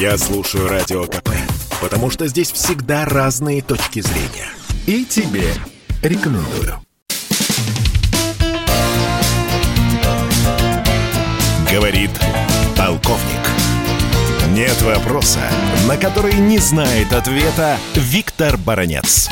Я слушаю Радио КП, потому что здесь всегда разные точки зрения. И тебе рекомендую. Говорит полковник. Нет вопроса, на который не знает ответа Виктор Баранец.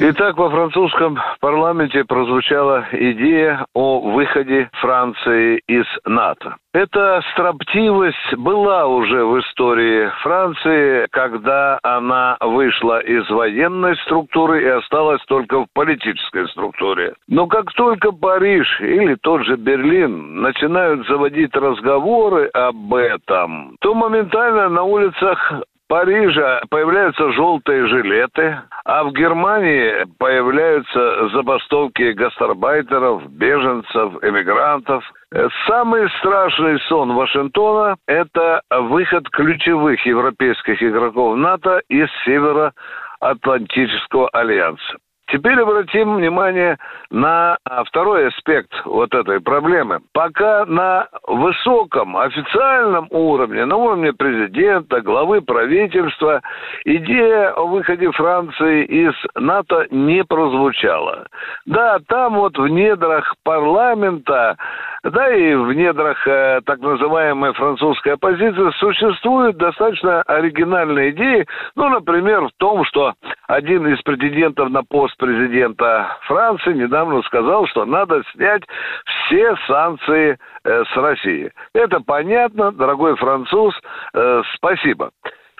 Итак, во французском парламенте прозвучала идея о выходе Франции из НАТО. Эта строптивость была уже в истории Франции, когда она вышла из военной структуры и осталась только в политической структуре. Но как только Париж или тот же Берлин начинают заводить разговоры об этом, то моментально на улицах Парижа появляются желтые жилеты, а в Германии появляются забастовки гастарбайтеров, беженцев, эмигрантов. Самый страшный сон Вашингтона – это выход ключевых европейских игроков НАТО из Североатлантического альянса. Теперь обратим внимание на а, второй аспект вот этой проблемы. Пока на высоком официальном уровне, на уровне президента, главы правительства, идея о выходе Франции из НАТО не прозвучала. Да, там вот в недрах парламента да и в недрах э, так называемой французской оппозиции существуют достаточно оригинальные идеи. Ну, например, в том, что один из претендентов на пост президента Франции недавно сказал, что надо снять все санкции э, с России. Это понятно, дорогой француз, э, спасибо.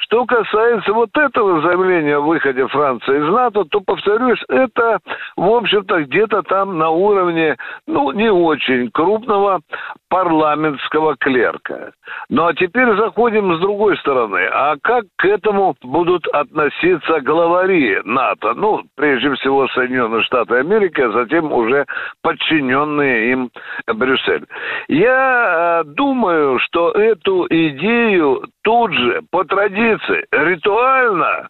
Что касается вот этого заявления о выходе Франции из НАТО, то, повторюсь, это, в общем-то, где-то там на уровне, ну, не очень крупного парламентского клерка. Ну, а теперь заходим с другой стороны. А как к этому будут относиться главари НАТО? Ну, прежде всего, Соединенные Штаты Америки, а затем уже подчиненные им Брюссель. Я э, думаю, что эту идею тут же, по традиции, ритуально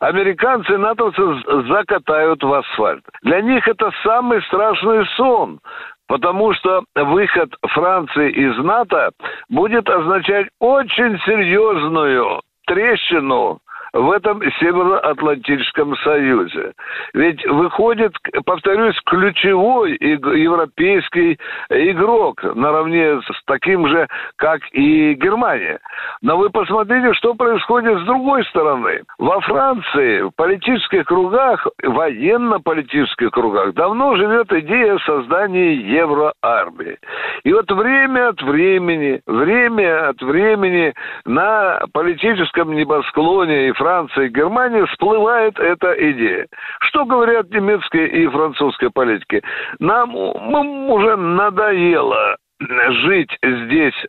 американцы и натовцы закатают в асфальт. Для них это самый страшный сон, потому что выход Франции из НАТО будет означать очень серьезную трещину в этом Североатлантическом Союзе. Ведь выходит, повторюсь, ключевой европейский игрок наравне с таким же, как и Германия. Но вы посмотрите, что происходит с другой стороны. Во Франции в политических кругах, военно-политических кругах давно живет идея создания евроармии. И вот время от времени, время от времени на политическом небосклоне и Франции, Германии всплывает эта идея. Что говорят немецкие и французские политики? Нам уже надоело жить здесь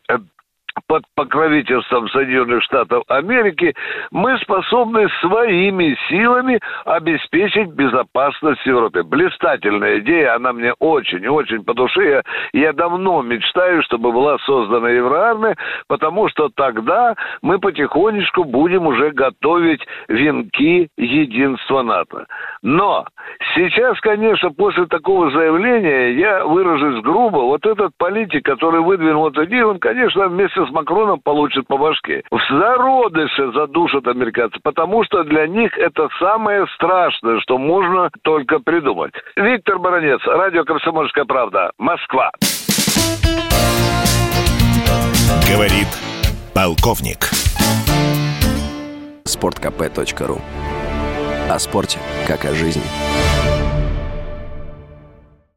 под покровительством Соединенных Штатов Америки, мы способны своими силами обеспечить безопасность в Европе. Блистательная идея, она мне очень-очень по душе. Я, я давно мечтаю, чтобы была создана Евроармия, потому что тогда мы потихонечку будем уже готовить венки единства НАТО. Но сейчас, конечно, после такого заявления, я выражусь грубо, вот этот политик, который выдвинул эту идею, он, конечно, вместе с Макроном получат по башке. В зародыше задушат американцы, потому что для них это самое страшное, что можно только придумать. Виктор Баранец, радио «Комсомольская правда», Москва. Говорит полковник. Спорткп.ру О спорте, как о жизни.